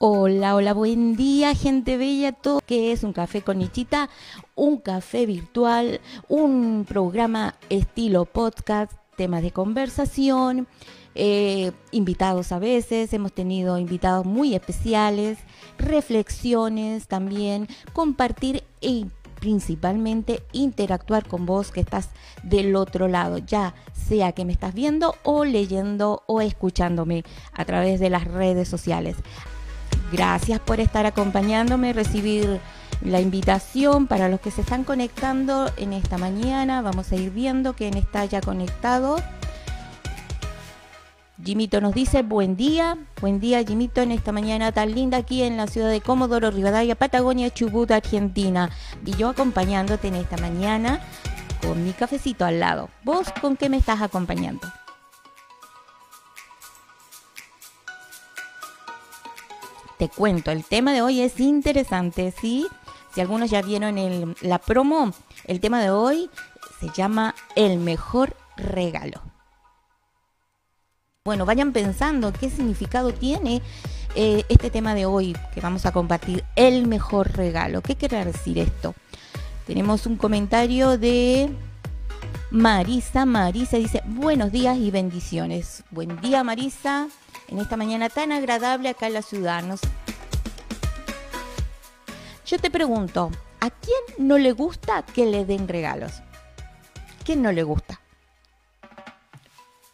Hola, hola, buen día, gente bella, todo que es un café con Nichita, un café virtual, un programa estilo podcast, temas de conversación, eh, invitados a veces, hemos tenido invitados muy especiales, reflexiones también, compartir y principalmente interactuar con vos que estás del otro lado, ya sea que me estás viendo o leyendo o escuchándome a través de las redes sociales. Gracias por estar acompañándome, recibir la invitación para los que se están conectando en esta mañana. Vamos a ir viendo quién está ya conectado. Jimito nos dice buen día, buen día Jimito en esta mañana tan linda aquí en la ciudad de Comodoro Rivadavia, Patagonia, Chubut, Argentina. Y yo acompañándote en esta mañana con mi cafecito al lado. ¿Vos con qué me estás acompañando? Te cuento, el tema de hoy es interesante, ¿sí? Si algunos ya vieron el, la promo, el tema de hoy se llama El mejor regalo. Bueno, vayan pensando qué significado tiene eh, este tema de hoy que vamos a compartir, el mejor regalo. ¿Qué quiere decir esto? Tenemos un comentario de Marisa. Marisa dice, buenos días y bendiciones. Buen día Marisa en esta mañana tan agradable acá en la ciudad. Yo te pregunto, ¿a quién no le gusta que le den regalos? ¿Quién no le gusta?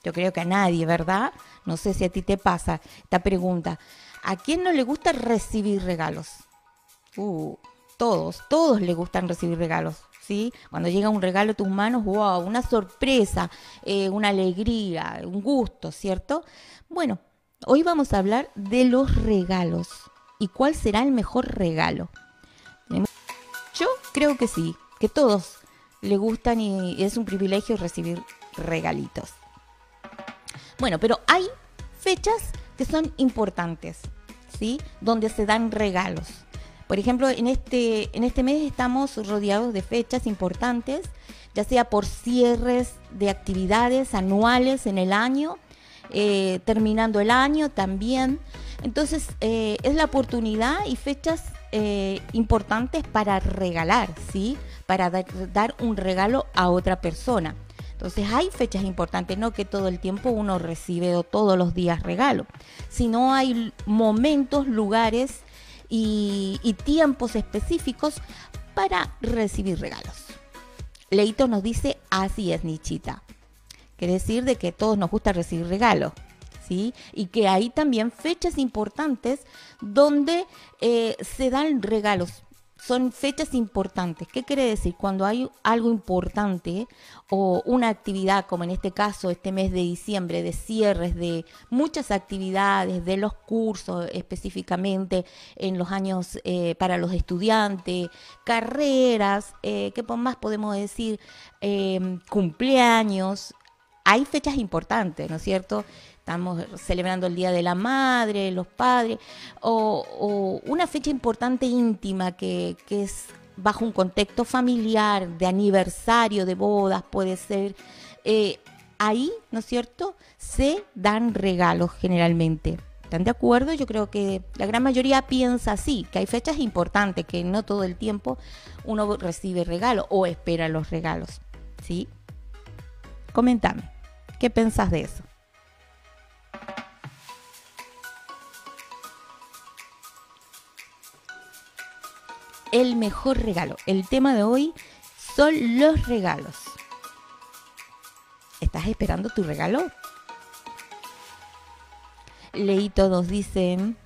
Yo creo que a nadie, ¿verdad? No sé si a ti te pasa esta pregunta. ¿A quién no le gusta recibir regalos? Uh, todos, todos le gustan recibir regalos. ¿Sí? Cuando llega un regalo a tus manos, wow, una sorpresa, eh, una alegría, un gusto, ¿cierto? Bueno, Hoy vamos a hablar de los regalos y cuál será el mejor regalo. Yo creo que sí, que todos le gustan y es un privilegio recibir regalitos. Bueno, pero hay fechas que son importantes, ¿sí? Donde se dan regalos. Por ejemplo, en este, en este mes estamos rodeados de fechas importantes, ya sea por cierres de actividades anuales en el año eh, terminando el año también. Entonces eh, es la oportunidad y fechas eh, importantes para regalar, ¿sí? Para dar un regalo a otra persona. Entonces hay fechas importantes, no que todo el tiempo uno recibe o todos los días regalo, sino hay momentos, lugares y, y tiempos específicos para recibir regalos. Leito nos dice, así es, Nichita. Quiere decir de que todos nos gusta recibir regalos. ¿Sí? Y que hay también fechas importantes donde eh, se dan regalos. Son fechas importantes. ¿Qué quiere decir? Cuando hay algo importante o una actividad, como en este caso, este mes de diciembre, de cierres de muchas actividades, de los cursos específicamente en los años eh, para los estudiantes, carreras, eh, ¿qué más podemos decir? cumpleaños, hay fechas importantes, ¿no es cierto? Estamos celebrando el Día de la Madre, los padres, o, una fecha importante íntima que, es bajo un contexto familiar, de aniversario, de bodas, puede ser. Eh, ahí, ¿no es cierto?, se dan regalos generalmente. ¿Están de acuerdo? Yo creo que la gran mayoría piensa así, que hay fechas importantes, que no todo el tiempo uno recibe regalos o espera los regalos. ¿Sí? Coméntame. ¿Qué pensás de eso? El mejor regalo. El tema de hoy son los regalos. ¿Estás esperando tu regalo? Leí todos dicen,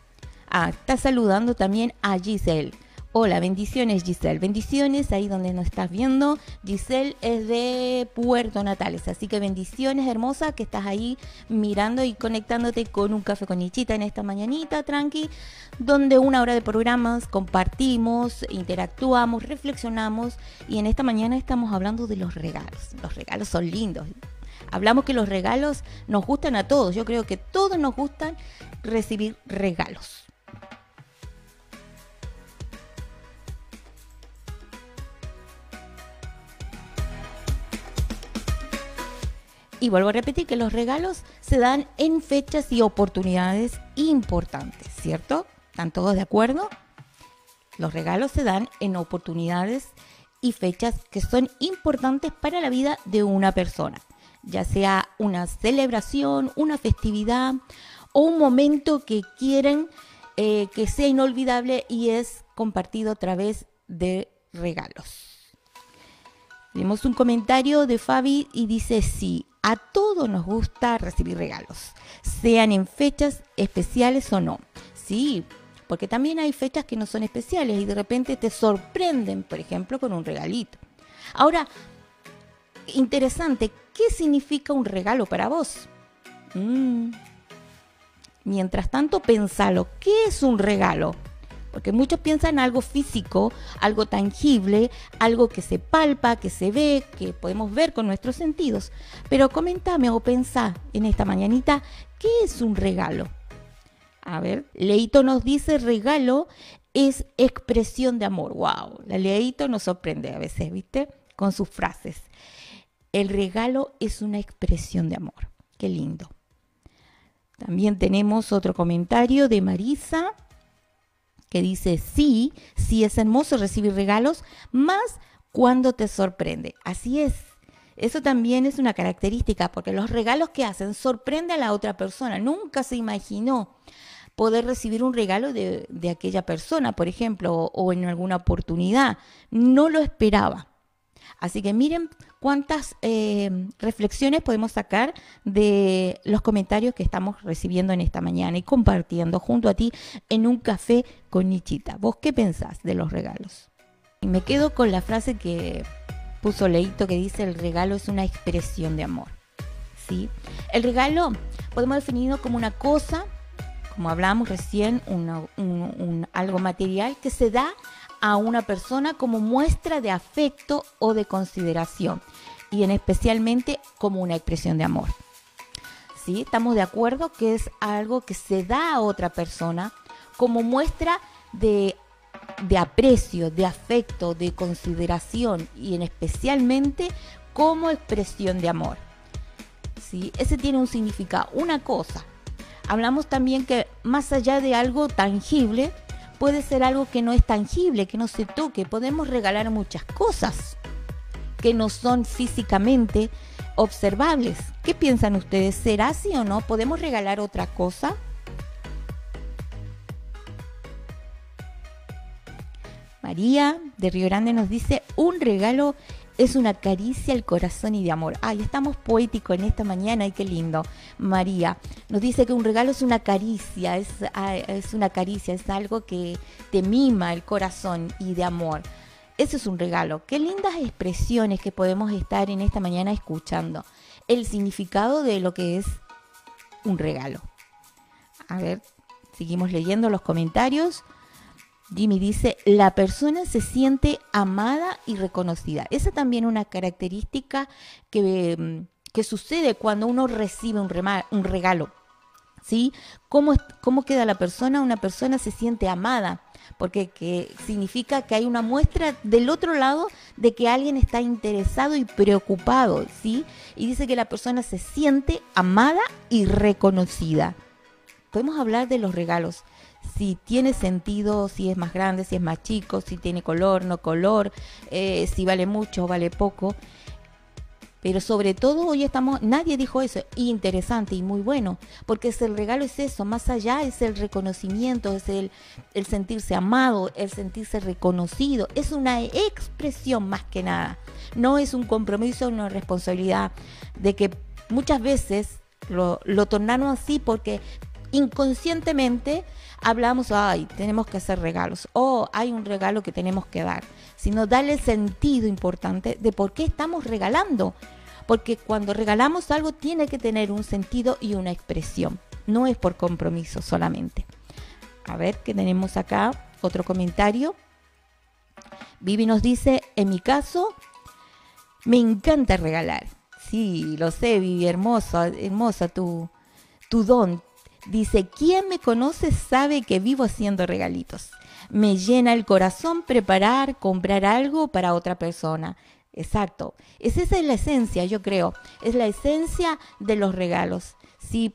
ah, está saludando también a Giselle. Hola, bendiciones Giselle. Bendiciones ahí donde nos estás viendo. Giselle es de Puerto Natales, así que bendiciones hermosa que estás ahí mirando y conectándote con un café con Nichita en esta mañanita, tranqui, donde una hora de programas compartimos, interactuamos, reflexionamos y en esta mañana estamos hablando de los regalos. Los regalos son lindos. Hablamos que los regalos nos gustan a todos. Yo creo que todos nos gustan recibir regalos. Y vuelvo a repetir que los regalos se dan en fechas y oportunidades importantes, ¿cierto? ¿Están todos de acuerdo? Los regalos se dan en oportunidades y fechas que son importantes para la vida de una persona, ya sea una celebración, una festividad o un momento que quieren eh, que sea inolvidable y es compartido a través de regalos. Tenemos un comentario de Fabi y dice, sí, a todos nos gusta recibir regalos, sean en fechas especiales o no. Sí, porque también hay fechas que no son especiales y de repente te sorprenden, por ejemplo, con un regalito. Ahora, interesante, ¿qué significa un regalo para vos? Mm. Mientras tanto, pensalo, ¿qué es un regalo? Porque muchos piensan en algo físico, algo tangible, algo que se palpa, que se ve, que podemos ver con nuestros sentidos. Pero comentame o pensá en esta mañanita, ¿qué es un regalo? A ver, Leito nos dice regalo es expresión de amor. Wow, la Leito nos sorprende a veces, ¿viste? Con sus frases. El regalo es una expresión de amor. Qué lindo. También tenemos otro comentario de Marisa que dice, sí, sí es hermoso recibir regalos, más cuando te sorprende. Así es. Eso también es una característica, porque los regalos que hacen sorprende a la otra persona. Nunca se imaginó poder recibir un regalo de, aquella persona, por ejemplo, o, en alguna oportunidad. No lo esperaba. Así que miren cuántas eh, reflexiones podemos sacar de los comentarios que estamos recibiendo en esta mañana y compartiendo junto a ti en un café con Nichita. ¿Vos qué pensás de los regalos? Me quedo con la frase que puso Leito que dice el regalo es una expresión de amor. ¿Sí? El regalo podemos definirlo como una cosa como hablamos recién, un, algo material que se da a una persona como muestra de afecto o de consideración y en especialmente como una expresión de amor. ¿Sí? Estamos de acuerdo que es algo que se da a otra persona como muestra de, de aprecio, de afecto, de consideración y en especialmente como expresión de amor. ¿Sí? Ese tiene un significado, una cosa, hablamos también que más allá de algo tangible, puede ser algo que no es tangible, que no se toque. Podemos regalar muchas cosas que no son físicamente observables. ¿Qué piensan ustedes? ¿Será así o no? ¿Podemos regalar otra cosa? María de Río Grande nos dice un regalo es una caricia al corazón y de amor. Ay, estamos poéticos en esta mañana y qué lindo. María nos dice que un regalo es una caricia, es, es una caricia, es algo que te mima el corazón y de amor. Eso es un regalo. Qué lindas expresiones que podemos estar en esta mañana escuchando. El significado de lo que es un regalo. A ver, seguimos leyendo los comentarios. Jimmy dice, la persona se siente amada y reconocida. Esa también es una característica que, mm, que sucede cuando uno recibe un, un regalo. ¿Sí? ¿Cómo, ¿Cómo queda la persona? Una persona se siente amada, porque que significa que hay una muestra del otro lado de que alguien está interesado y preocupado, ¿sí? Y dice que la persona se siente amada y reconocida. Podemos hablar de los regalos si tiene sentido, si es más grande, si es más chico, si tiene color, no color, eh, si vale mucho vale poco. Pero sobre todo hoy estamos, nadie dijo eso, interesante y muy bueno, porque el regalo es eso, más allá es el reconocimiento, es el, el sentirse amado, el sentirse reconocido, es una expresión más que nada, no es un compromiso, una responsabilidad de que muchas veces lo, lo tornaron así porque inconscientemente hablamos, ay, tenemos que hacer regalos, o hay un regalo que tenemos que dar, sino darle sentido importante de por qué estamos regalando. Porque cuando regalamos algo tiene que tener un sentido y una expresión, no es por compromiso solamente. A ver, ¿qué tenemos acá? Otro comentario. Vivi nos dice, en mi caso, me encanta regalar. Sí, lo sé, Vivi, hermosa, hermosa tu, tu don, Dice, ¿quién me conoce sabe que vivo haciendo regalitos? Me llena el corazón preparar, comprar algo para otra persona. Exacto. Es esa es la esencia, yo creo. Es la esencia de los regalos. Si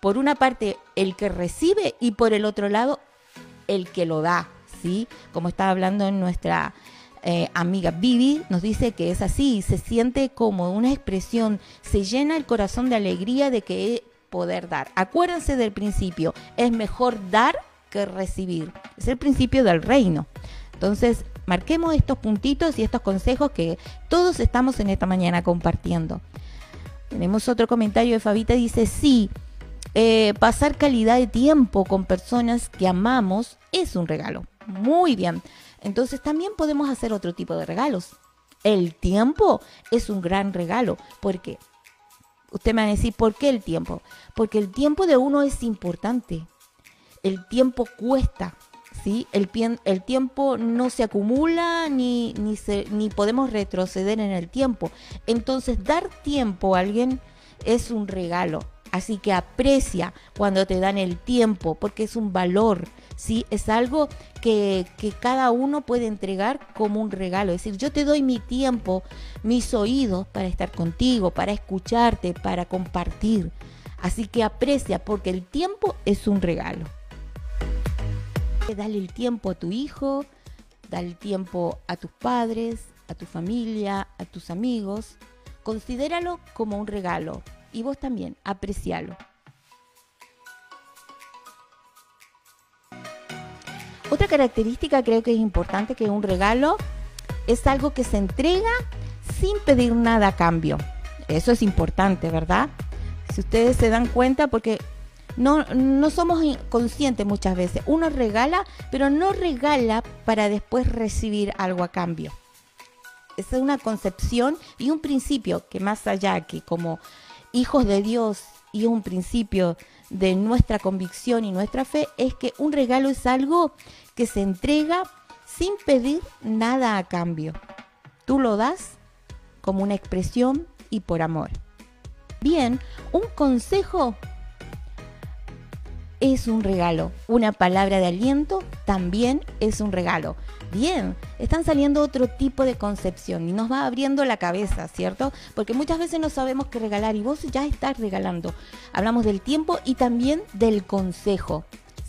por una parte el que recibe y por el otro lado el que lo da, ¿sí? Como estaba hablando en nuestra eh, amiga Vivi, nos dice que es así, se siente como una expresión, se llena el corazón de alegría de que poder dar. Acuérdense del principio, es mejor dar que recibir. Es el principio del reino. Entonces, marquemos estos puntitos y estos consejos que todos estamos en esta mañana compartiendo. Tenemos otro comentario de Fabita, dice, sí, eh, pasar calidad de tiempo con personas que amamos es un regalo. Muy bien. Entonces también podemos hacer otro tipo de regalos. El tiempo es un gran regalo. ¿Por qué? Usted me va a decir, ¿por qué el tiempo? Porque el tiempo de uno es importante. El tiempo cuesta. ¿sí? El, el tiempo no se acumula ni, ni, ni podemos retroceder en el tiempo. Entonces, dar tiempo a alguien es un regalo. Así que aprecia cuando te dan el tiempo, porque es un valor, ¿sí? Es algo que, que, cada uno puede entregar como un regalo. Es decir, yo te doy mi tiempo, mis oídos para estar contigo, para escucharte, para compartir. Así que aprecia, porque el tiempo es un regalo. Dale el tiempo a tu hijo, dale el tiempo a tus padres, a tu familia, a tus amigos. Considéralo como un regalo y vos también, aprecialo. Otra característica creo que es importante que un regalo es algo que se entrega sin pedir nada a cambio. Eso es importante, ¿verdad? Si ustedes se dan cuenta, porque no, no somos conscientes muchas veces. Uno regala, pero no regala para después recibir algo a cambio. Esa es una concepción y un principio que más allá que como hijos de Dios y un principio de nuestra convicción y nuestra fe es que un regalo es algo que se entrega sin pedir nada a cambio. Tú lo das como una expresión y por amor. Bien, un consejo es un regalo. Una palabra de aliento también es un regalo bien, están saliendo otro tipo de concepción y nos va abriendo la cabeza, ¿cierto? Porque muchas veces no sabemos qué regalar y vos ya estás regalando. Hablamos del tiempo y también del consejo,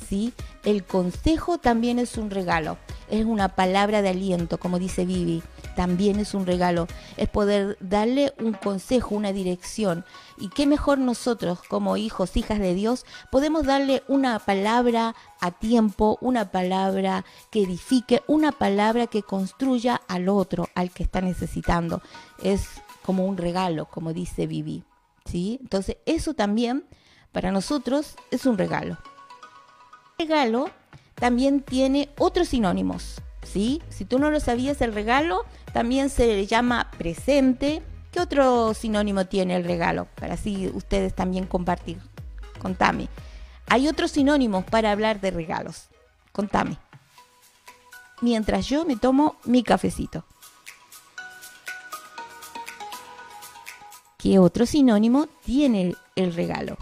¿sí? El consejo también es un regalo, es una palabra de aliento, como dice Vivi también es un regalo, es poder darle un consejo, una dirección. Y qué mejor nosotros como hijos, hijas de Dios, podemos darle una palabra a tiempo, una palabra que edifique, una palabra que construya al otro, al que está necesitando. Es como un regalo, como dice Vivi. ¿sí? Entonces, eso también para nosotros es un regalo. Regalo también tiene otros sinónimos. ¿sí? Si tú no lo sabías, el regalo también se le llama presente. ¿Qué otro sinónimo tiene el regalo? Para así ustedes también compartir. Contame. Hay otros sinónimos para hablar de regalos. Contame. Mientras yo me tomo mi cafecito. ¿Qué otro sinónimo tiene el regalo?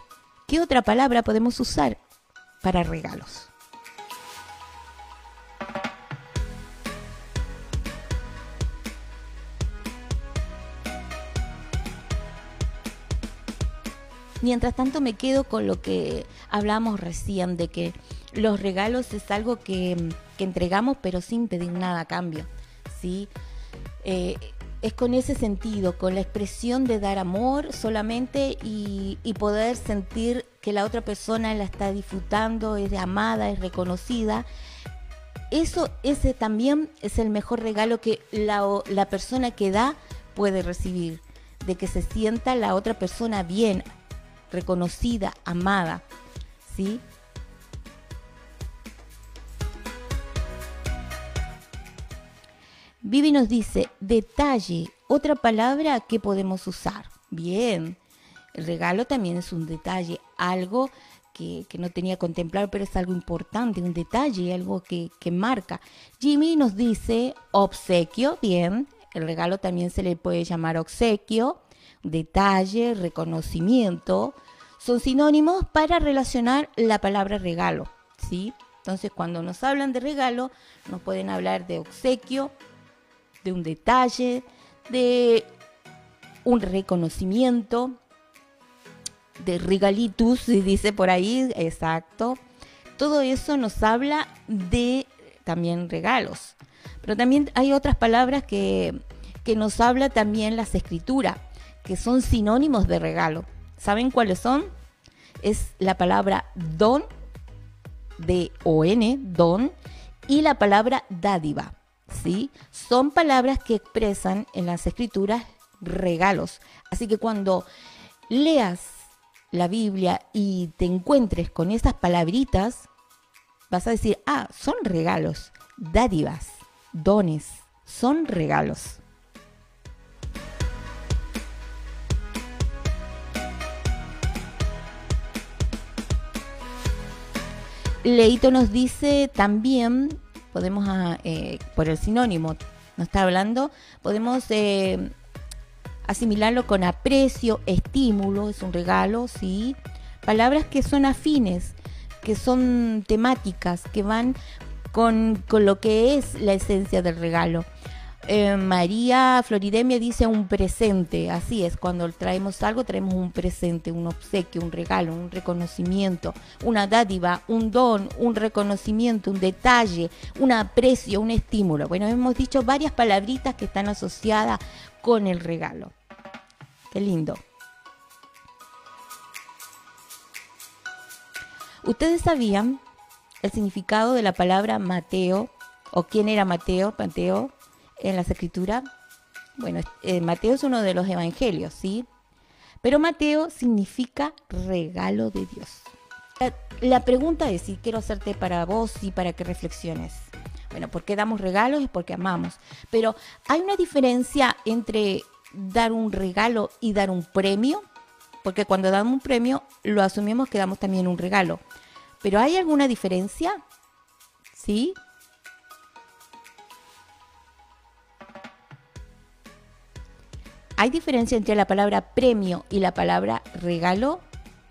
¿Qué otra palabra podemos usar para regalos? Mientras tanto me quedo con lo que hablamos recién, de que los regalos es algo que, entregamos pero sin pedir nada a cambio. ¿sí? Eh, es con ese sentido, con la expresión de dar amor solamente y, poder sentir que la otra persona la está disfrutando, es amada, es reconocida. Eso ese también es el mejor regalo que la, la persona que da puede recibir, de que se sienta la otra persona bien, reconocida, amada, ¿sí? Vivi nos dice, detalle, otra palabra que podemos usar. Bien, el regalo también es un detalle, algo que, no tenía contemplado, pero es algo importante, un detalle, algo que, que marca. Jimmy nos dice obsequio, bien, el regalo también se le puede llamar obsequio detalle, reconocimiento, son sinónimos para relacionar la palabra regalo, ¿sí? Entonces, cuando nos hablan de regalo, nos pueden hablar de obsequio, de un detalle, de un reconocimiento, de regalitus, se dice por ahí, exacto. todo eso nos habla de también regalos. Pero también hay otras palabras que, que nos habla también las escrituras, que son sinónimos de regalo. ¿Saben cuáles son? Es la palabra don, de O-N, don, y la palabra dádiva. ¿sí? Son palabras que expresan en las escrituras regalos. Así que cuando leas la Biblia y te encuentres con esas palabritas, vas a decir, ah, son regalos, dádivas, dones, son regalos. Leito nos dice también, podemos, ah, eh, por el sinónimo, nos está hablando, podemos eh, asimilarlo con aprecio, estímulo, es un regalo, sí. Palabras que son afines, que son temáticas, que van con, con lo que es la esencia del regalo. Eh, María Floridemia dice un presente, así es, cuando traemos algo traemos un presente, un obsequio, un regalo, un reconocimiento, una dádiva, un don, un reconocimiento, un detalle, un aprecio, un estímulo. Bueno, hemos dicho varias palabritas que están asociadas con el regalo. Qué lindo. ¿Ustedes sabían el significado de la palabra Mateo o quién era Mateo? Mateo en las escrituras. Bueno, eh, Mateo es uno de los evangelios, ¿sí? Pero Mateo significa regalo de Dios. La, pregunta es, y quiero hacerte para vos y para que reflexiones. Bueno, ¿por qué damos regalos? Es porque amamos. Pero hay una diferencia entre dar un regalo y dar un premio, porque cuando damos un premio lo asumimos que damos también un regalo. Pero ¿hay alguna diferencia? ¿Sí? ¿Hay diferencia entre la palabra premio y la palabra regalo?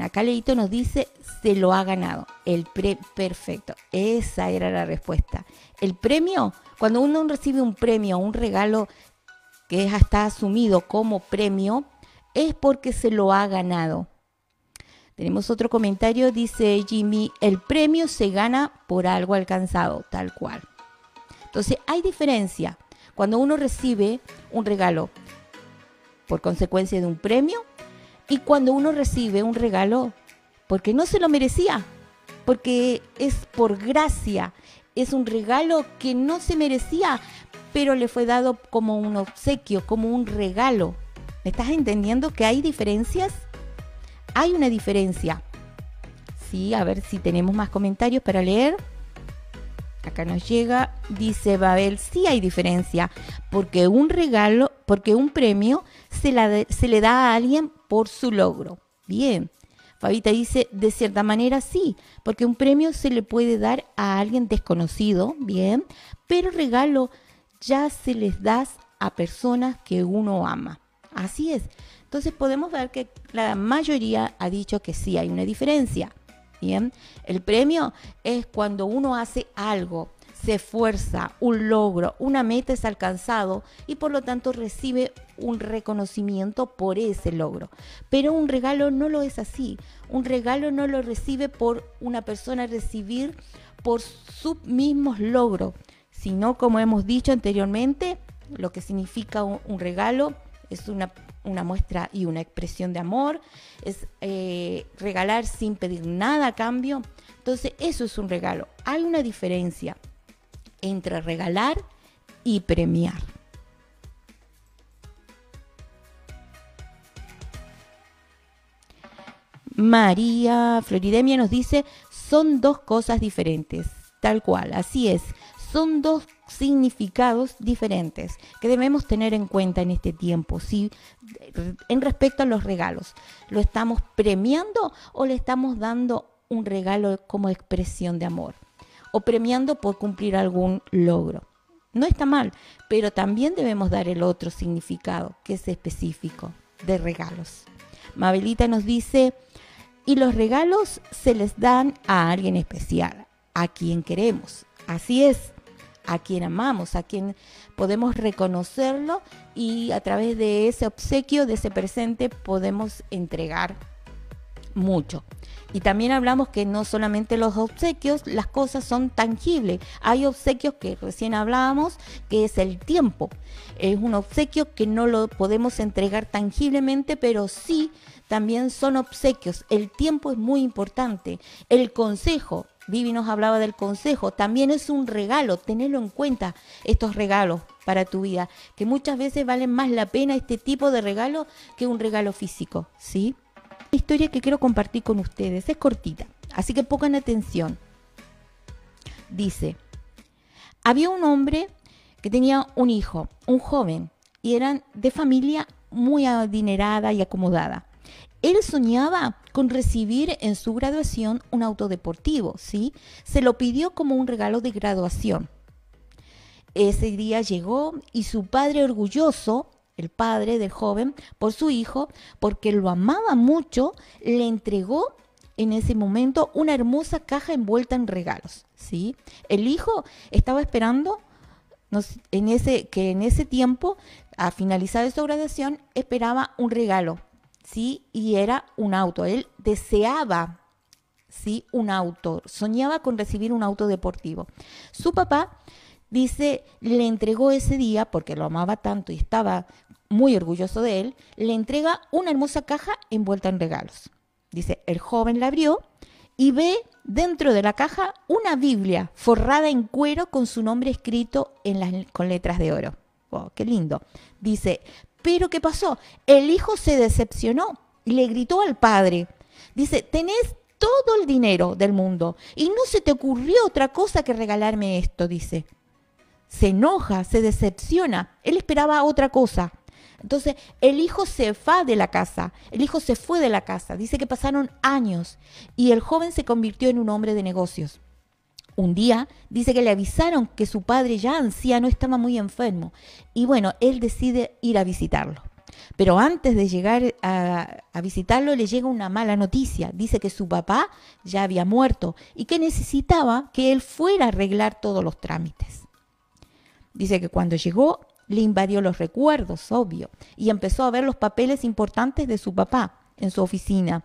Acá Leito nos dice, se lo ha ganado. El pre perfecto. Esa era la respuesta. El premio, cuando uno recibe un premio, un regalo que está asumido como premio, es porque se lo ha ganado. Tenemos otro comentario, dice Jimmy, el premio se gana por algo alcanzado, tal cual. Entonces, hay diferencia. Cuando uno recibe un regalo por consecuencia de un premio y cuando uno recibe un regalo porque no se lo merecía, porque es por gracia, es un regalo que no se merecía, pero le fue dado como un obsequio, como un regalo. ¿Me estás entendiendo que hay diferencias? Hay una diferencia. Sí, a ver si tenemos más comentarios para leer. Acá nos llega, dice Babel, sí hay diferencia, porque un regalo, porque un premio se, se le da a alguien por su logro. Bien. Fabita dice, de cierta manera sí, porque un premio se le puede dar a alguien desconocido, bien, pero regalo ya se les da a personas que uno ama. Así es. Entonces podemos ver que la mayoría ha dicho que sí hay una diferencia. Bien, el premio es cuando uno hace algo, se esfuerza, un logro, una meta es alcanzado y por lo tanto recibe un reconocimiento por ese logro. Pero un regalo no lo es así. Un regalo no lo recibe por una persona recibir por sus mismos logros, sino como hemos dicho anteriormente, lo que significa un regalo es una, muestra y una expresión de amor, es eh, regalar sin pedir nada a cambio. Entonces eso es un regalo. Hay una diferencia entre regalar y premiar. María Floridemia nos dice, son dos cosas diferentes, tal cual, así es, son dos significados diferentes que debemos tener en cuenta en este tiempo. Si en respecto a los regalos, ¿lo estamos premiando o le estamos dando un regalo como expresión de amor? O premiando por cumplir algún logro. No está mal, pero también debemos dar el otro significado, que es específico, de regalos. Mabelita nos dice, y los regalos se les dan a alguien especial, a quien queremos. Así es, a quien amamos, a quien podemos reconocerlo y a través de ese obsequio, de ese presente, podemos entregar mucho. Y también hablamos que no solamente los obsequios, las cosas son tangibles. Hay obsequios que recién hablábamos, que es el tiempo. Es un obsequio que no lo podemos entregar tangiblemente, pero sí también son obsequios. El tiempo es muy importante. El consejo, Vivi nos hablaba del consejo, también es un regalo, tenerlo en cuenta, estos regalos para tu vida, que muchas veces valen más la pena este tipo de regalo que un regalo físico, ¿sí? Historia que quiero compartir con ustedes es cortita, así que pongan atención. Dice, había un hombre que tenía un hijo, un joven, y eran de familia muy adinerada y acomodada. Él soñaba con recibir en su graduación un auto deportivo, ¿sí? Se lo pidió como un regalo de graduación. Ese día llegó y su padre orgulloso, el padre del joven, por su hijo, porque lo amaba mucho, le entregó en ese momento una hermosa caja envuelta en regalos, ¿sí? El hijo estaba esperando en ese, que en ese tiempo, a finalizar su graduación, esperaba un regalo ¿sí? Y era un auto. Él deseaba, ¿sí? Un auto. Soñaba con recibir un auto deportivo. Su papá, dice, le entregó ese día, porque lo amaba tanto y estaba muy orgulloso de él, le entrega una hermosa caja envuelta en regalos. Dice, el joven la abrió y ve dentro de la caja una Biblia forrada en cuero con su nombre escrito en las, con letras de oro. Wow, qué lindo. Dice, pero ¿qué pasó? El hijo se decepcionó y le gritó al padre. Dice, tenés todo el dinero del mundo y no se te ocurrió otra cosa que regalarme esto, dice. Se enoja, se decepciona. Él esperaba otra cosa. Entonces el hijo se va de la casa, el hijo se fue de la casa, dice que pasaron años y el joven se convirtió en un hombre de negocios. Un día dice que le avisaron que su padre ya anciano estaba muy enfermo y bueno, él decide ir a visitarlo. Pero antes de llegar a, visitarlo le llega una mala noticia. Dice que su papá ya había muerto y que necesitaba que él fuera a arreglar todos los trámites. Dice que cuando llegó le invadió los recuerdos, obvio, y empezó a ver los papeles importantes de su papá en su oficina.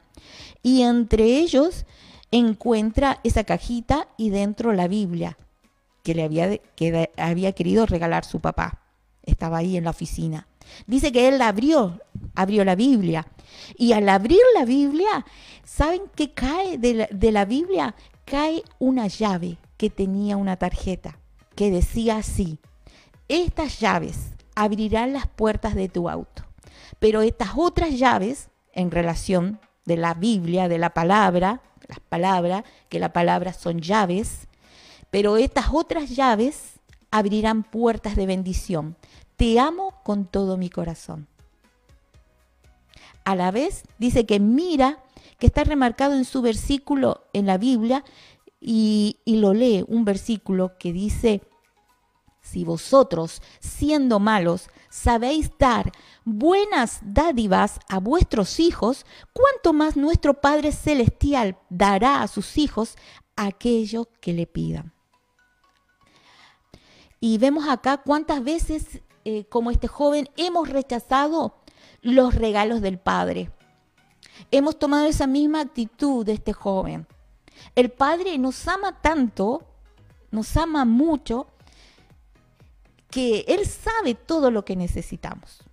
Y entre ellos encuentra esa cajita y dentro la Biblia que le había, que había querido regalar su papá. Estaba ahí en la oficina. Dice que él abrió, abrió la Biblia. Y al abrir la Biblia, ¿saben qué cae de la, de la Biblia? Cae una llave que tenía una tarjeta que decía así, estas llaves abrirán las puertas de tu auto. Pero estas otras llaves, en relación de la Biblia, de la palabra, las palabras, que la palabra son llaves, pero estas otras llaves abrirán puertas de bendición. Te amo con todo mi corazón. A la vez dice que mira, que está remarcado en su versículo en la Biblia, y, y lo lee, un versículo que dice, si vosotros, siendo malos, sabéis dar buenas dádivas a vuestros hijos, cuánto más nuestro Padre Celestial dará a sus hijos aquello que le pidan. Y vemos acá cuántas veces, eh, como este joven, hemos rechazado los regalos del Padre. Hemos tomado esa misma actitud de este joven. El Padre nos ama tanto, nos ama mucho, que Él sabe todo lo que necesitamos.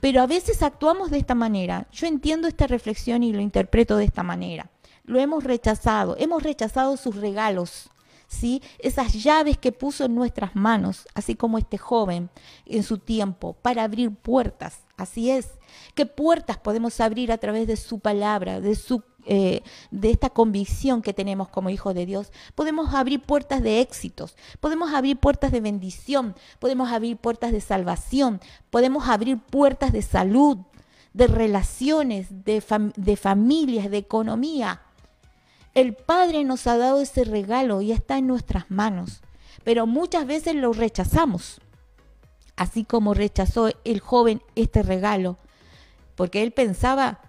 Pero a veces actuamos de esta manera. Yo entiendo esta reflexión y lo interpreto de esta manera. Lo hemos rechazado, hemos rechazado sus regalos, ¿sí? Esas llaves que puso en nuestras manos, así como este joven en su tiempo, para abrir puertas. Así es. ¿Qué puertas podemos abrir a través de su palabra, de su eh, de esta convicción que tenemos como hijos de Dios, podemos abrir puertas de éxitos, podemos abrir puertas de bendición, podemos abrir puertas de salvación, podemos abrir puertas de salud, de relaciones, de, de familias, de economía. El Padre nos ha dado ese regalo y está en nuestras manos, pero muchas veces lo rechazamos, así como rechazó el joven este regalo, porque él pensaba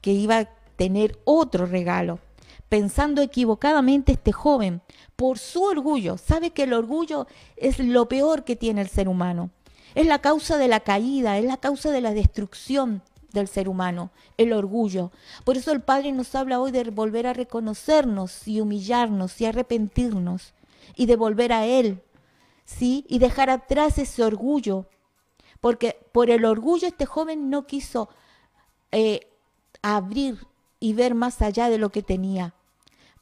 que iba tener otro regalo. Pensando equivocadamente este joven, por su orgullo, sabe que el orgullo es lo peor que tiene el ser humano. Es la causa de la caída, es la causa de la destrucción del ser humano, el orgullo. Por eso el Padre nos habla hoy de volver a reconocernos y humillarnos y arrepentirnos y de volver a Él, ¿sí? Y dejar atrás ese orgullo. Porque por el orgullo este joven no quiso eh, abrir y ver más allá de lo que tenía.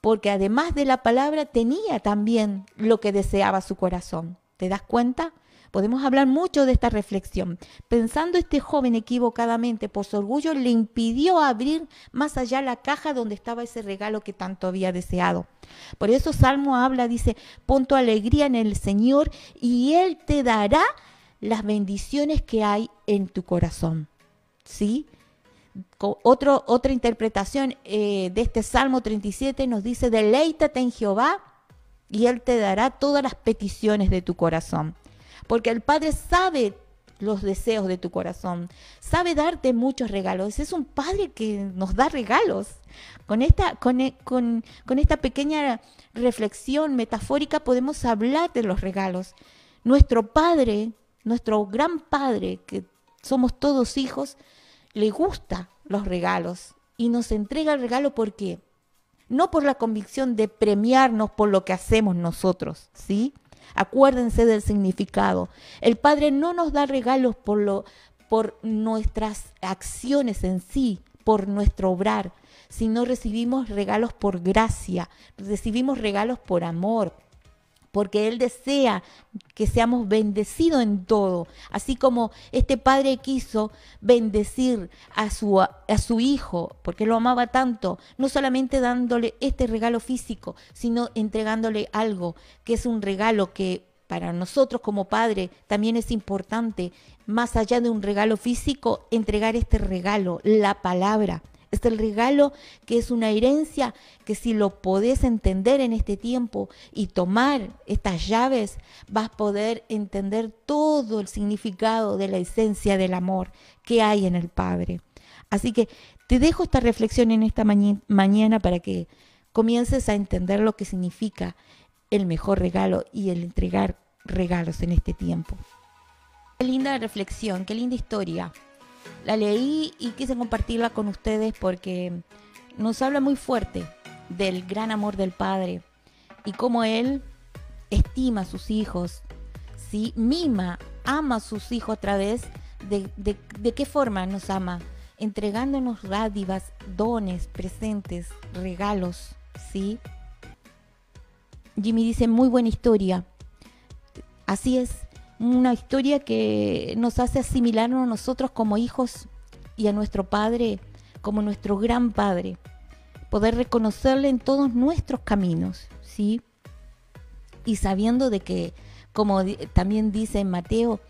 Porque además de la palabra tenía también lo que deseaba su corazón. ¿Te das cuenta? Podemos hablar mucho de esta reflexión. Pensando este joven equivocadamente por su orgullo, le impidió abrir más allá la caja donde estaba ese regalo que tanto había deseado. Por eso Salmo habla, dice, pon tu alegría en el Señor y Él te dará las bendiciones que hay en tu corazón. ¿Sí? Otro, otra interpretación eh, de este Salmo 37 nos dice, deleítate en Jehová y Él te dará todas las peticiones de tu corazón porque el Padre sabe los deseos de tu corazón, sabe darte muchos regalos. Es un Padre que nos da regalos. Con esta, con, e, con, con esta pequeña reflexión metafórica podemos hablar de los regalos. Nuestro Padre, nuestro gran Padre, que somos todos hijos, le gusta los regalos y nos entrega el regalo porque no por la convicción de premiarnos por lo que hacemos nosotros, ¿sí? Acuérdense del significado. El Padre no nos da regalos por, lo, por nuestras acciones en sí, por nuestro obrar, sino recibimos regalos por gracia, recibimos regalos por amor, porque Él desea que seamos bendecidos en todo, así como este padre quiso bendecir a su, a su hijo, porque lo amaba tanto, no solamente dándole este regalo físico, sino entregándole algo que es un regalo que para nosotros como padre también es importante, más allá de un regalo físico, entregar este regalo, la palabra. Es el regalo que es una herencia que si lo podés entender en este tiempo y tomar estas llaves, vas a poder entender todo el significado de la esencia del amor que hay en el Padre. Así que te dejo esta reflexión en esta mañana para que comiences a entender lo que significa el mejor regalo y el entregar regalos en este tiempo. Qué linda reflexión, qué linda historia la leí y quise compartirla con ustedes porque nos habla muy fuerte del gran amor del Padre y cómo Él estima a sus hijos, ¿sí? mima, ama a sus hijos a través de, de qué forma nos ama, entregándonos dádivas, dones, presentes, regalos, ¿sí? Jimmy dice, muy buena historia. Así es, una historia que nos hace asimilarnos a nosotros como hijos y a nuestro Padre como nuestro gran Padre. Poder reconocerle en todos nuestros caminos, ¿sí? Y sabiendo de que, como también dice en Mateo,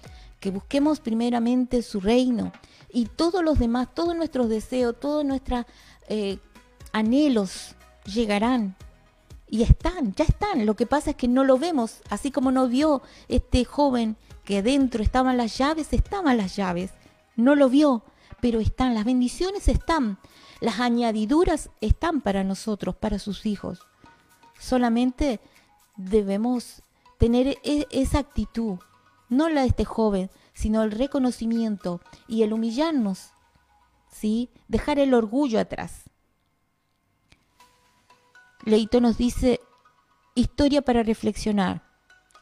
que busquemos primeramente su reino y todos los demás, todos nuestros deseos, todos nuestros eh, anhelos llegarán y están, ya están. Lo que pasa es que no lo vemos, así como no vio este joven que dentro estaban las llaves, estaban las llaves. No lo vio, pero están, las bendiciones están, las añadiduras están para nosotros, para sus hijos. Solamente debemos tener e, esa actitud, no la de este joven, sino el reconocimiento y el humillarnos, ¿sí? Dejar el orgullo atrás. Leito nos dice, historia para reflexionar,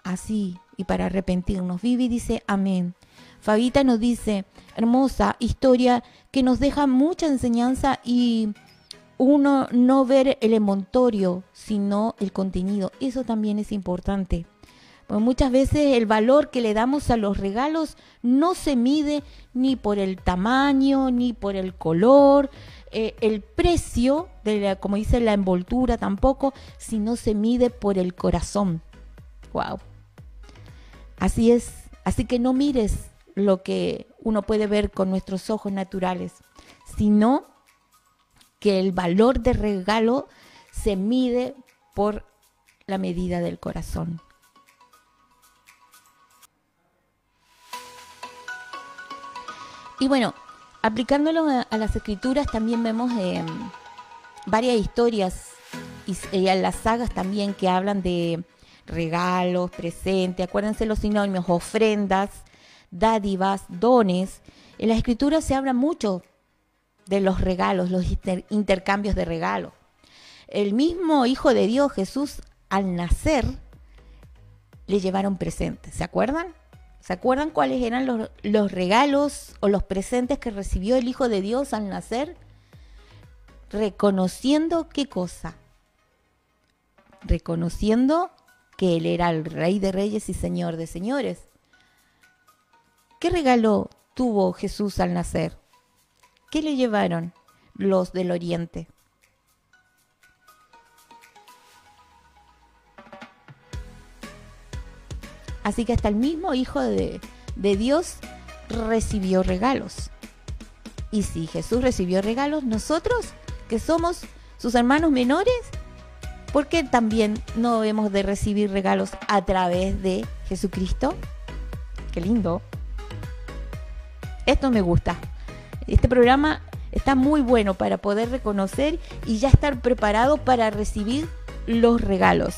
así y para arrepentirnos. Vivi dice, amén. Fabita nos dice, hermosa historia que nos deja mucha enseñanza y uno no ver el emontorio, sino el contenido. Eso también es importante. Pues muchas veces el valor que le damos a los regalos no se mide ni por el tamaño, ni por el color, eh, el precio, de como dice la envoltura tampoco, sino se mide por el corazón. Wow. Así es. Así que no mires lo que uno puede ver con nuestros ojos naturales, sino que el valor de regalo se mide por la medida del corazón. Y bueno, aplicándolo a, las escrituras también vemos em, varias historias y, a las sagas también que hablan de regalos, presentes, acuérdense los sinónimos, ofrendas, dádivas, dones. En la escritura se habla mucho de los regalos, los intercambios de regalos. El mismo Hijo de Dios, Jesús, al nacer, le llevaron presentes. ¿Se acuerdan? ¿Se acuerdan cuáles eran los, los, regalos o los presentes que recibió el Hijo de Dios al nacer? Reconociendo qué cosa. Reconociendo que Él era el Rey de Reyes y Señor de Señores. ¿Qué regalo tuvo Jesús al nacer? ¿Qué le llevaron los del Oriente? Así que hasta el mismo Hijo de, de Dios recibió regalos. Y si Jesús recibió regalos, nosotros que somos sus hermanos menores, ¿por qué también no hemos de recibir regalos a través de Jesucristo? Qué lindo. Esto me gusta. Este programa está muy bueno para poder reconocer y ya estar preparado para recibir los regalos.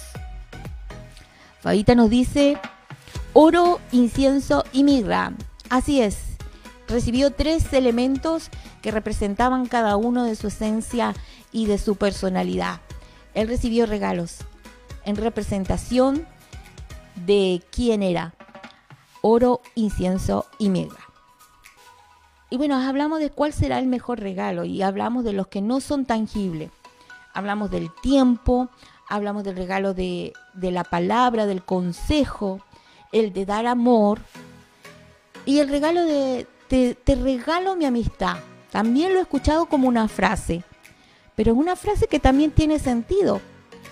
Fabita nos dice oro, incienso y mirra. Así es, recibió tres elementos que representaban cada uno de su esencia y de su personalidad. Él recibió regalos en representación de quién era. Oro, incienso y mirra. Y bueno, hablamos de cuál será el mejor regalo y hablamos de los que no son tangibles. Hablamos del tiempo, hablamos del regalo de, la palabra, del consejo, el de dar amor y el regalo de te, regalo mi amistad. También lo he escuchado como una frase, pero es una frase que también tiene sentido.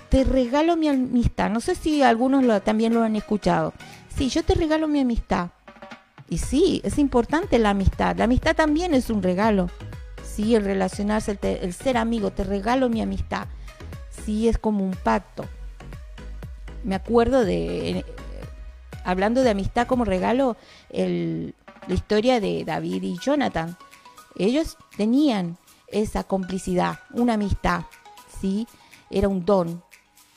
Te regalo mi amistad. No sé si algunos también lo han escuchado. Sí, yo te regalo mi amistad. Y sí, es importante la amistad. La amistad también es un regalo. Sí, el relacionarse, el, ser amigo, te regalo mi amistad. Sí, es como un pacto. Me acuerdo de, hablando de amistad como regalo, la historia de David y Jonathan. Ellos tenían esa complicidad, una amistad, ¿sí? Era un don,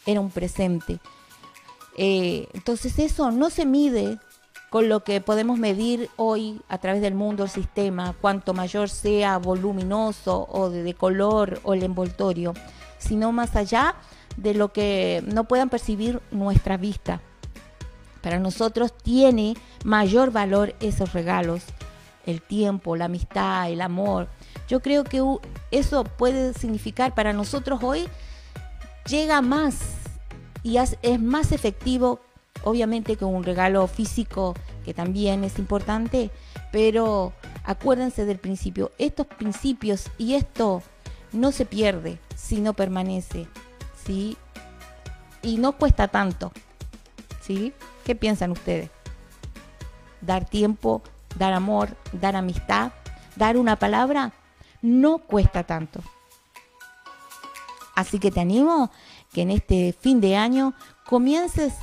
era un presente. Eh, entonces eso no se mide con lo que podemos medir hoy a través del mundo el sistema, cuanto mayor sea voluminoso o de, color o el envoltorio, sino más allá de lo que no puedan percibir nuestra vista. Para nosotros tiene mayor valor esos regalos, el tiempo, la amistad, el amor. Yo creo que eso puede significar para nosotros hoy, llega más y es más efectivo obviamente con un regalo físico que también es importante, pero acuérdense del principio. Estos principios y esto no se pierde, sino permanece, ¿sí? Y no cuesta tanto, ¿sí? ¿Qué piensan ustedes? Dar tiempo, dar amor, dar amistad, dar una palabra, no cuesta tanto. Así que te animo que en este fin de año comiences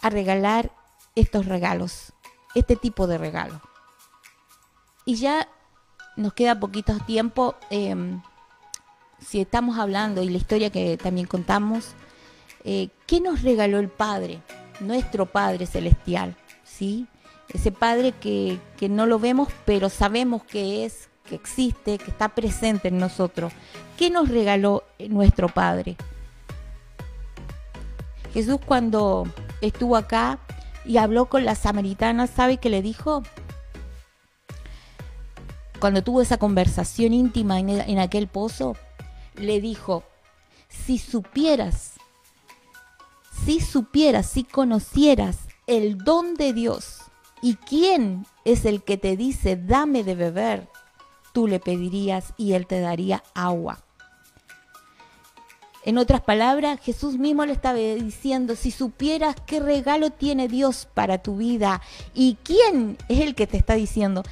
a regalar estos regalos, este tipo de regalo. Y ya nos queda poquito tiempo. Em, si estamos hablando y la historia que también contamos, eh, ¿qué nos regaló el Padre, nuestro Padre Celestial? ¿Sí? Ese Padre que, que no lo vemos, pero sabemos que es, que existe, que está presente en nosotros. ¿Qué nos regaló nuestro Padre? Jesús cuando estuvo acá y habló con la samaritana, ¿sabe qué le dijo? Cuando tuvo esa conversación íntima en, aquel pozo, le dijo, si supieras, si supieras, si conocieras el don de Dios y quién es el que te dice, dame de beber, tú le pedirías y él te daría agua. En otras palabras, Jesús mismo le estaba diciendo, si supieras qué regalo tiene Dios para tu vida y quién es el que te está diciendo.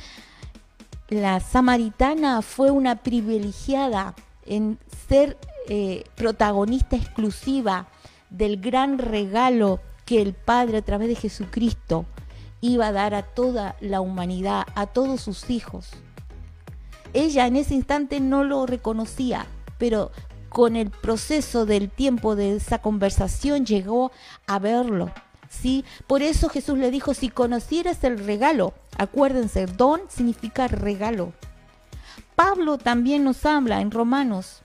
La samaritana fue una privilegiada en ser eh, protagonista exclusiva del gran regalo que el Padre a través de Jesucristo iba a dar a toda la humanidad, a todos sus hijos. Ella en ese instante no lo reconocía, pero con el proceso del tiempo de esa conversación llegó a verlo. ¿sí? Por eso Jesús le dijo, si conocieras el regalo, acuérdense, don significa regalo. Pablo también nos habla en Romanos,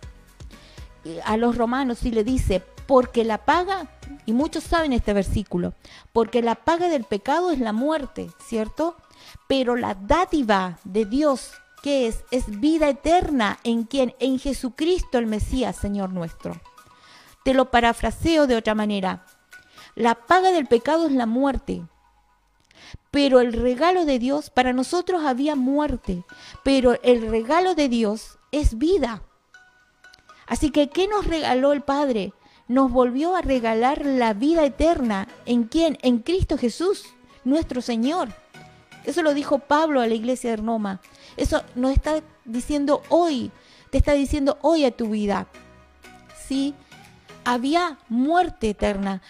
a los romanos y le dice, porque la paga, y muchos saben este versículo, porque la paga del pecado es la muerte, ¿cierto? Pero la dádiva de Dios, que es? Es vida eterna en quien, en Jesucristo el Mesías, Señor nuestro. Te lo parafraseo de otra manera. La paga del pecado es la muerte, pero el regalo de Dios, para nosotros había muerte, pero el regalo de Dios es vida. Así que, ¿qué nos regaló el Padre? Nos volvió a regalar la vida eterna. ¿En quién? En Cristo Jesús, nuestro Señor. Eso lo dijo Pablo a la iglesia de Roma. Eso nos está diciendo hoy, te está diciendo hoy a tu vida. Sí, había muerte eterna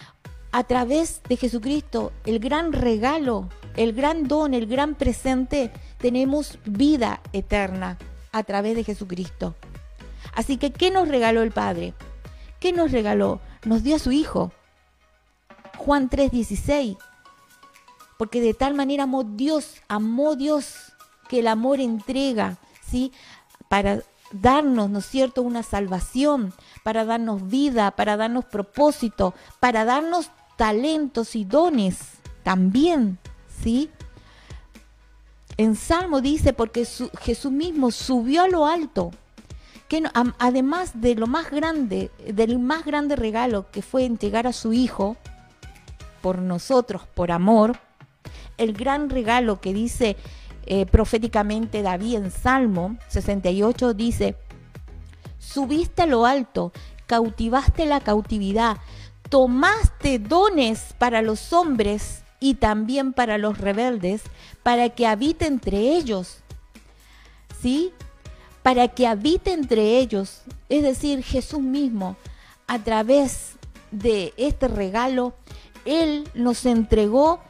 a través de Jesucristo, el gran regalo el gran don, el gran presente, tenemos vida eterna a través de Jesucristo. Así que, ¿qué nos regaló el Padre? ¿Qué nos regaló? Nos dio a su Hijo. Juan 3:16. Porque de tal manera amó Dios, amó Dios, que el amor entrega, ¿sí? Para darnos, ¿no es cierto?, una salvación, para darnos vida, para darnos propósito, para darnos talentos y dones también ¿sí? En Salmo dice, porque Jesús mismo subió a lo alto, que además de lo más grande, del más grande regalo que fue entregar a su Hijo, por nosotros, por amor, el gran regalo que dice eh, proféticamente David en Salmo 68 dice, subiste a lo alto, cautivaste la cautividad, tomaste dones para los hombres y también para los rebeldes, para que habite entre ellos. ¿Sí? Para que habite entre ellos. Es decir, Jesús mismo, a través de este regalo, Él nos entregó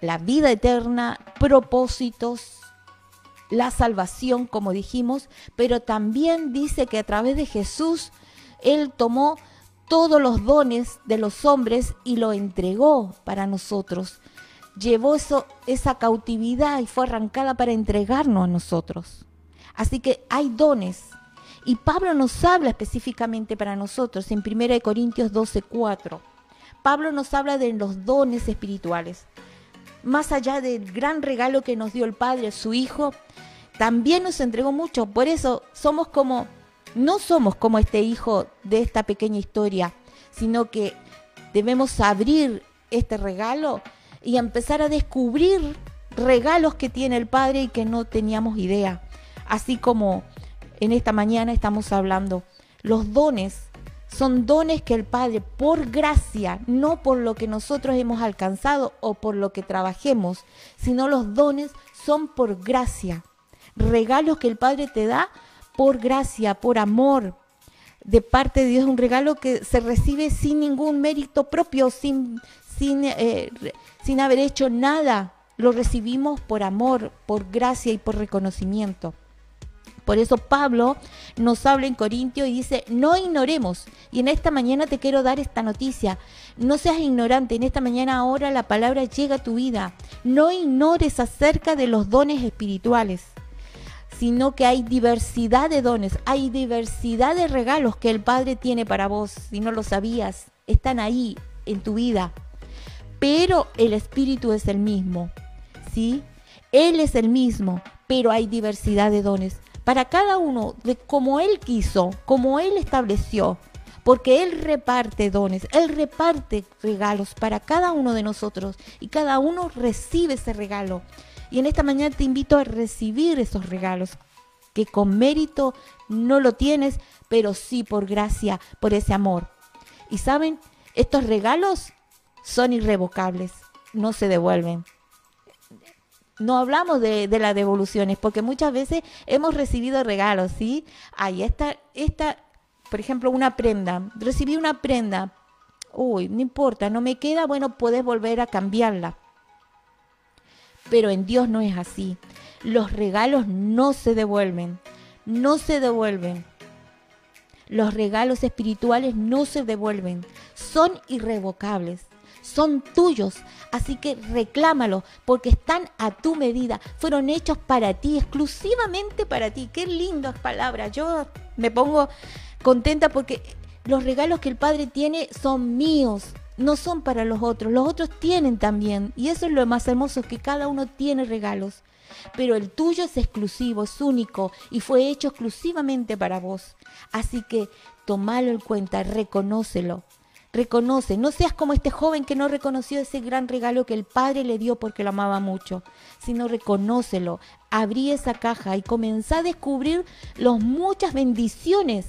la vida eterna, propósitos, la salvación, como dijimos, pero también dice que a través de Jesús, Él tomó todos los dones de los hombres y lo entregó para nosotros. Llevó eso, esa cautividad y fue arrancada para entregarnos a nosotros. Así que hay dones. Y Pablo nos habla específicamente para nosotros en 1 Corintios 12, 4. Pablo nos habla de los dones espirituales. Más allá del gran regalo que nos dio el Padre, su Hijo, también nos entregó mucho. Por eso somos como no somos como este hijo de esta pequeña historia, sino que debemos abrir este regalo y empezar a descubrir regalos que tiene el Padre y que no teníamos idea. Así como en esta mañana estamos hablando, los dones son dones que el Padre, por gracia, no por lo que nosotros hemos alcanzado o por lo que trabajemos, sino los dones son por gracia. Regalos que el Padre te da por gracia, por amor de parte de Dios, un regalo que se recibe sin ningún mérito propio, sin, sin, eh, sin haber hecho nada. Lo recibimos por amor, por gracia y por reconocimiento. Por eso Pablo nos habla en Corintio y dice, no ignoremos. Y en esta mañana te quiero dar esta noticia. No seas ignorante. En esta mañana ahora la palabra llega a tu vida. No ignores acerca de los dones espirituales sino que hay diversidad de dones, hay diversidad de regalos que el Padre tiene para vos, si no lo sabías, están ahí en tu vida. Pero el Espíritu es el mismo, ¿sí? Él es el mismo, pero hay diversidad de dones. Para cada uno, de como Él quiso, como Él estableció, porque Él reparte dones, Él reparte regalos para cada uno de nosotros y cada uno recibe ese regalo. Y en esta mañana te invito a recibir esos regalos que con mérito no lo tienes, pero sí por gracia, por ese amor. Y saben, estos regalos son irrevocables, no se devuelven. No hablamos de, las devoluciones, porque muchas veces hemos recibido regalos, ¿sí? Ahí está, esta, por ejemplo, una prenda. Recibí una prenda. Uy, no importa, no me queda, bueno, puedes volver a cambiarla. Pero en Dios no es así. Los regalos no se devuelven, no se devuelven. Los regalos espirituales no se devuelven, son irrevocables, son tuyos. Así que reclámalo porque están a tu medida. Fueron hechos para ti, exclusivamente para ti. Qué lindas palabras. Yo me pongo contenta porque los regalos que el Padre tiene son míos. No son para los otros, los otros tienen también. Y eso es lo más hermoso, que cada uno tiene regalos pero el tuyo es exclusivo, es único y fue hecho exclusivamente para vos. Así que tomalo en cuenta, reconócelo. Reconoce, no seas como este joven que no reconoció ese gran regalo que el padre le dio porque lo amaba mucho, sino reconócelo, abrí esa caja y comenzá a descubrir las muchas bendiciones,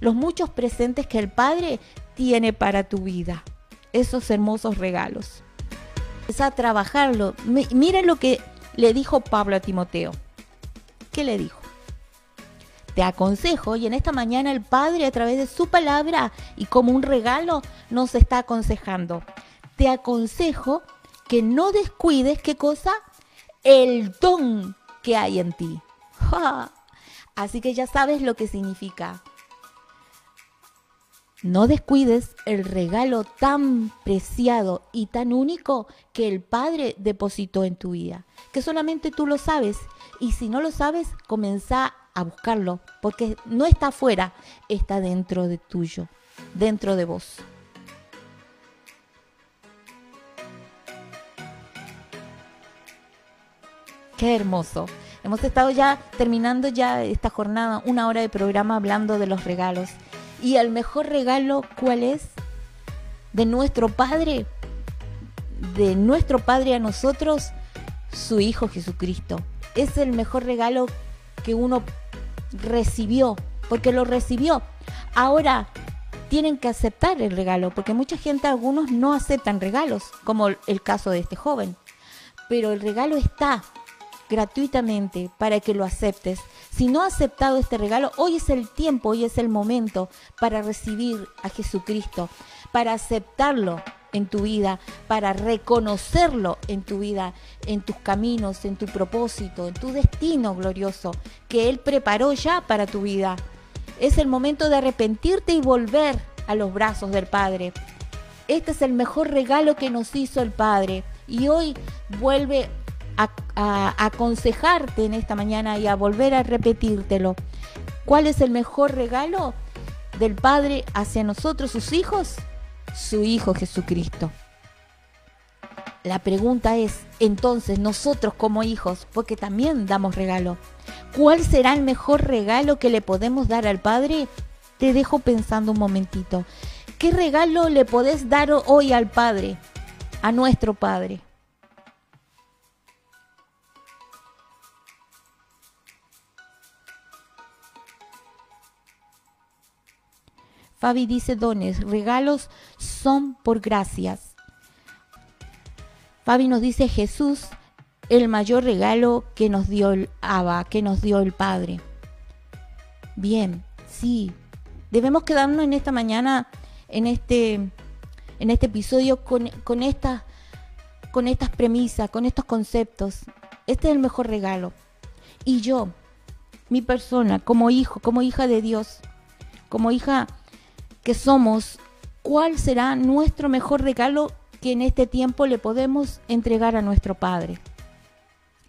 los muchos presentes que el padre tiene para tu vida, esos hermosos regalos. Es a trabajarlo. Miren lo que le dijo Pablo a Timoteo. ¿Qué le dijo? Te aconsejo, y en esta mañana el Padre a través de su palabra y como un regalo nos está aconsejando. Te aconsejo que no descuides qué cosa? El don que hay en ti. Así que ya sabes lo que significa. No descuides el regalo tan preciado y tan único que el Padre depositó en tu vida, que solamente tú lo sabes. Y si no lo sabes, comienza a buscarlo, porque no está afuera, está dentro de tuyo, dentro de vos. Qué hermoso. Hemos estado ya terminando ya esta jornada, una hora de programa hablando de los regalos. Y el mejor regalo, ¿cuál es? De nuestro Padre, de nuestro Padre a nosotros, su Hijo Jesucristo. Es el mejor regalo que uno recibió, porque lo recibió. Ahora tienen que aceptar el regalo, porque mucha gente, algunos no aceptan regalos, como el caso de este joven. Pero el regalo está gratuitamente para que lo aceptes. Si no has aceptado este regalo, hoy es el tiempo, hoy es el momento para recibir a Jesucristo, para aceptarlo en tu vida, para reconocerlo en tu vida, en tus caminos, en tu propósito, en tu destino glorioso que Él preparó ya para tu vida. Es el momento de arrepentirte y volver a los brazos del Padre. Este es el mejor regalo que nos hizo el Padre. Y hoy vuelve a, aconsejarte en esta mañana y a volver a repetírtelo. ¿Cuál es el mejor regalo del Padre hacia nosotros, sus hijos? Su Hijo Jesucristo. La pregunta es, entonces, nosotros como hijos, porque también damos regalo, ¿cuál será el mejor regalo que le podemos dar al Padre? Te dejo pensando un momentito. ¿Qué regalo le podés dar hoy al Padre? A nuestro Padre. Fabi dice dones, regalos son por gracias. Fabi nos dice Jesús, el mayor regalo que nos dio el Abba, que nos dio el Padre. Bien, sí. Debemos quedarnos en esta mañana, en este, en este episodio, con, con, estas, con estas premisas, con estos conceptos. Este es el mejor regalo. Y yo, mi persona, como hijo, como hija de Dios, como hija que somos, ¿cuál será nuestro mejor regalo que en este tiempo le podemos entregar a nuestro Padre?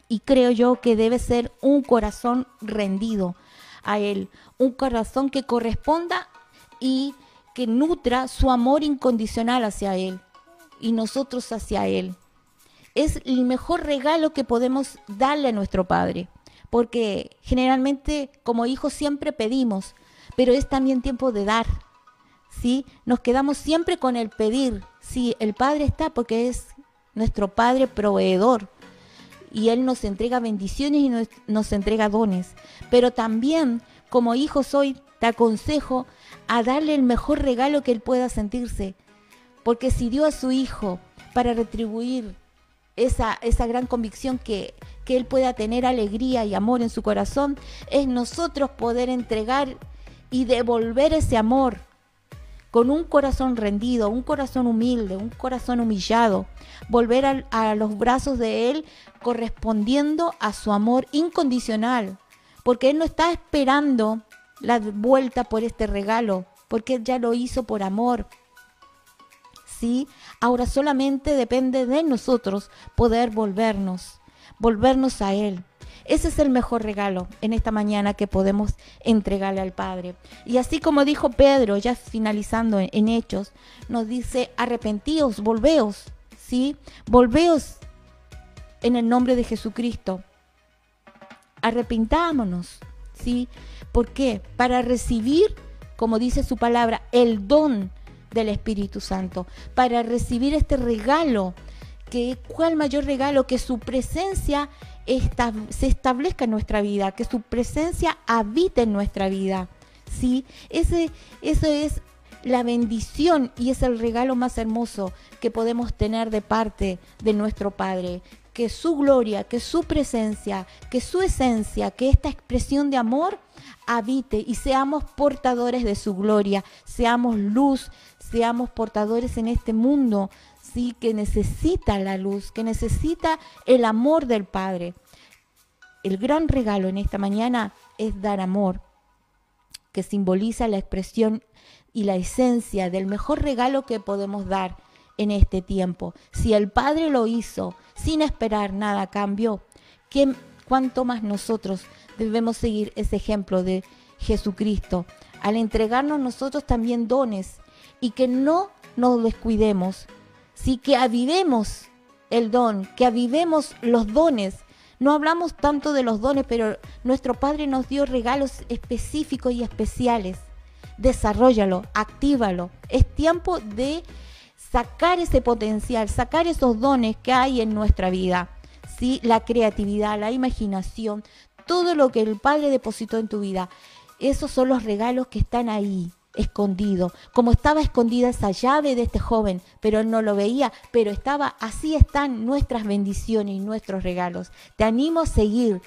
Y creo yo que debe ser un corazón rendido a Él, un corazón que corresponda y que nutra su amor incondicional hacia Él y nosotros hacia Él. Es el mejor regalo que podemos darle a nuestro Padre, porque generalmente como hijos siempre pedimos, pero es también tiempo de dar, ¿sí? Nos quedamos siempre con el pedir. Sí, el Padre está porque es nuestro Padre proveedor y Él nos entrega bendiciones y nos, entrega dones. Pero también, como hijo soy, te aconsejo a darle el mejor regalo que Él pueda sentirse. Porque si dio a su hijo para retribuir esa, esa gran convicción que, que Él pueda tener alegría y amor en su corazón, es nosotros poder entregar y devolver ese amor con un corazón rendido, un corazón humilde, un corazón humillado, volver a, los brazos de Él correspondiendo a su amor incondicional, porque Él no está esperando la vuelta por este regalo, porque Él ya lo hizo por amor. ¿sí? Ahora solamente depende de nosotros poder volvernos, volvernos a Él. Ese es el mejor regalo en esta mañana que podemos entregarle al Padre. Y así como dijo Pedro, ya finalizando en, Hechos, nos dice, arrepentíos, volveos, ¿sí? Volveos en el nombre de Jesucristo. Arrepintámonos, ¿sí? ¿Por qué? Para recibir, como dice su palabra, el don del Espíritu Santo, para recibir este regalo, que cuál mayor regalo que su presencia se establezca en nuestra vida, que su presencia habite en nuestra vida. ¿sí? Ese, eso es la bendición y es el regalo más hermoso que podemos tener de parte de nuestro Padre. Que su gloria, que su presencia, que su esencia, que esta expresión de amor habite y seamos portadores de su gloria, seamos luz, seamos portadores en este mundo, sí, que necesita la luz, que necesita el amor del Padre. El gran regalo en esta mañana es dar amor, que simboliza la expresión y la esencia del mejor regalo que podemos dar en este tiempo. Si el Padre lo hizo sin esperar nada a cambio, ¿qué, ¿cuánto más nosotros debemos seguir ese ejemplo de Jesucristo al entregarnos nosotros también dones y que no nos descuidemos, sí que avivemos el don, que avivemos los dones. No hablamos tanto de los dones, pero nuestro Padre nos dio regalos específicos y especiales. Desarrollalo, actívalo. Es tiempo de sacar ese potencial, sacar esos dones que hay en nuestra vida. ¿sí? La creatividad, la imaginación, todo lo que el Padre depositó en tu vida. Esos son los regalos que están ahí, escondido, como estaba escondida esa llave de este joven, pero él no lo veía, pero estaba, así están nuestras bendiciones y nuestros regalos. Te animo a seguir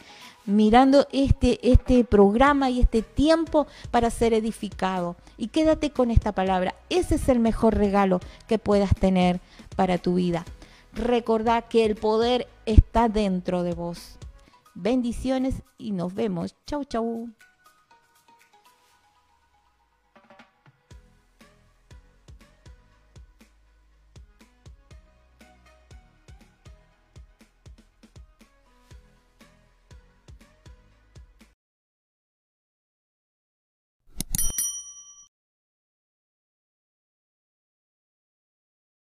mirando este, este programa y este tiempo para ser edificado. Y quédate con esta palabra. Ese es el mejor regalo que puedas tener para tu vida. Recordá que el poder está dentro de vos. Bendiciones y nos vemos. Chau, chau.